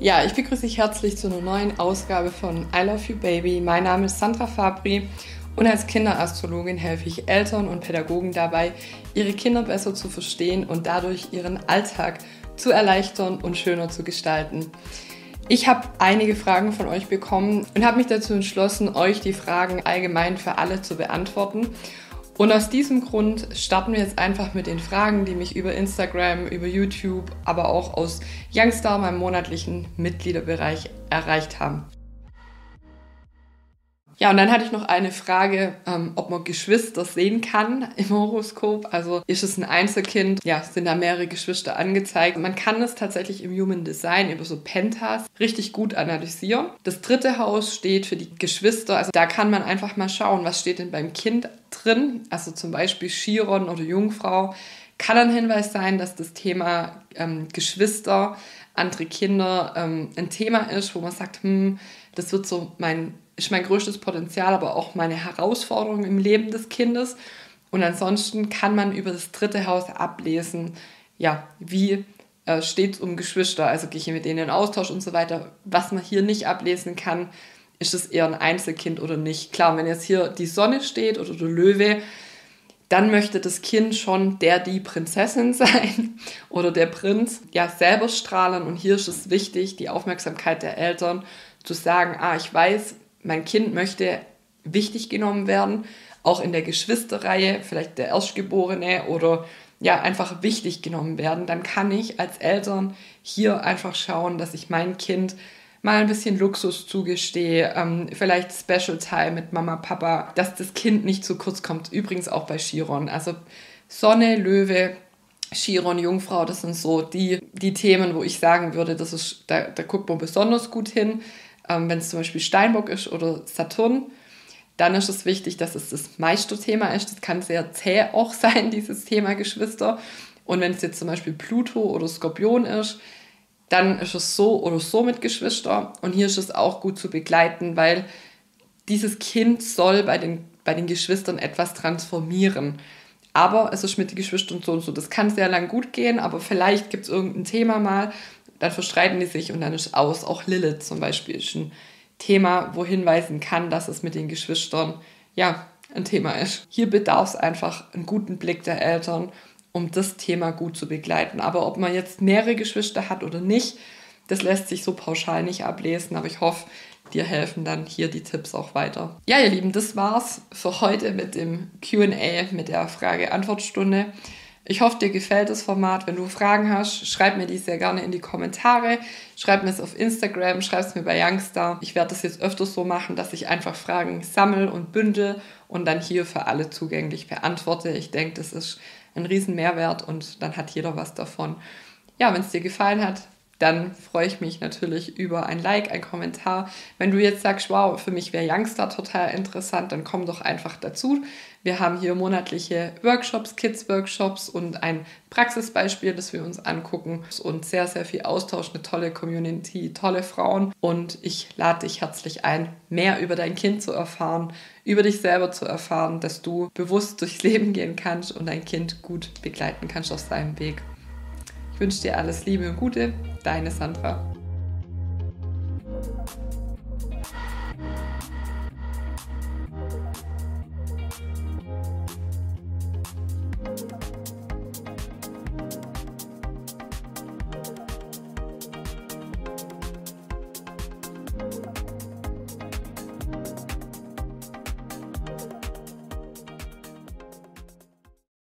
Ja, ich begrüße dich herzlich zu einer neuen Ausgabe von I Love You Baby. Mein Name ist Sandra Fabri und als Kinderastrologin helfe ich Eltern und Pädagogen dabei, ihre Kinder besser zu verstehen und dadurch ihren Alltag zu erleichtern und schöner zu gestalten. Ich habe einige Fragen von euch bekommen und habe mich dazu entschlossen, euch die Fragen allgemein für alle zu beantworten. Und aus diesem Grund starten wir jetzt einfach mit den Fragen, die mich über Instagram, über YouTube, aber auch aus Youngstar, meinem monatlichen Mitgliederbereich, erreicht haben. Ja, und dann hatte ich noch eine Frage, ähm, ob man Geschwister sehen kann im Horoskop. Also ist es ein Einzelkind? Ja, sind da mehrere Geschwister angezeigt? Man kann das tatsächlich im Human Design über so Pentas richtig gut analysieren. Das dritte Haus steht für die Geschwister. Also da kann man einfach mal schauen, was steht denn beim Kind drin. Also zum Beispiel Chiron oder Jungfrau kann ein Hinweis sein, dass das Thema ähm, Geschwister, andere Kinder ähm, ein Thema ist, wo man sagt, hm, das wird so mein ist mein größtes Potenzial, aber auch meine Herausforderung im Leben des Kindes. Und ansonsten kann man über das dritte Haus ablesen, ja, wie äh, steht es um Geschwister, also gehe ich mit denen in Austausch und so weiter. Was man hier nicht ablesen kann, ist es eher ein Einzelkind oder nicht. Klar, wenn jetzt hier die Sonne steht oder der Löwe, dann möchte das Kind schon der, die Prinzessin sein oder der Prinz, ja, selber strahlen. Und hier ist es wichtig, die Aufmerksamkeit der Eltern zu sagen, ah, ich weiß, mein Kind möchte wichtig genommen werden, auch in der Geschwisterreihe, vielleicht der Erstgeborene oder ja, einfach wichtig genommen werden, dann kann ich als Eltern hier einfach schauen, dass ich mein Kind mal ein bisschen Luxus zugestehe, ähm, vielleicht Special Time mit Mama, Papa, dass das Kind nicht zu kurz kommt. Übrigens auch bei Chiron. Also Sonne, Löwe, Chiron, Jungfrau, das sind so die, die Themen, wo ich sagen würde, das ist, da, da guckt man besonders gut hin. Ähm, Wenn es zum Beispiel Steinbock ist oder Saturn, dann ist es wichtig, dass es das Meisterthema ist. Das kann sehr zäh auch sein, dieses Thema Geschwister. Und wenn es jetzt zum Beispiel Pluto oder Skorpion ist, dann ist es so oder so mit Geschwister. Und hier ist es auch gut zu begleiten, weil dieses Kind soll bei den, bei den Geschwistern etwas transformieren. Aber es ist mit den Geschwistern so und so. Das kann sehr lang gut gehen, aber vielleicht gibt es irgendein Thema mal, dann verstreiten die sich und dann ist aus. Auch Lilith zum Beispiel ist ein Thema, wo hinweisen kann, dass es mit den Geschwistern ja ein Thema ist. Hier bedarf es einfach einen guten Blick der Eltern, um das Thema gut zu begleiten. Aber ob man jetzt mehrere Geschwister hat oder nicht, das lässt sich so pauschal nicht ablesen. Aber ich hoffe, dir helfen dann hier die Tipps auch weiter. Ja, ihr Lieben, das war's für heute mit dem QA, mit der Frage-Antwort-Stunde. Ich hoffe, dir gefällt das Format. Wenn du Fragen hast, schreib mir die sehr gerne in die Kommentare. Schreib mir es auf Instagram, schreib es mir bei Youngstar. Ich werde das jetzt öfters so machen, dass ich einfach Fragen sammle und bündel und dann hier für alle zugänglich beantworte. Ich denke, das ist ein riesen Mehrwert und dann hat jeder was davon. Ja, wenn es dir gefallen hat, dann freue ich mich natürlich über ein Like, ein Kommentar. Wenn du jetzt sagst, wow, für mich wäre Youngstar total interessant, dann komm doch einfach dazu. Wir haben hier monatliche Workshops, Kids-Workshops und ein Praxisbeispiel, das wir uns angucken und sehr, sehr viel Austausch, eine tolle Community, tolle Frauen und ich lade dich herzlich ein, mehr über dein Kind zu erfahren, über dich selber zu erfahren, dass du bewusst durchs Leben gehen kannst und dein Kind gut begleiten kannst auf seinem Weg. Ich wünsche dir alles Liebe und Gute, deine Sandra.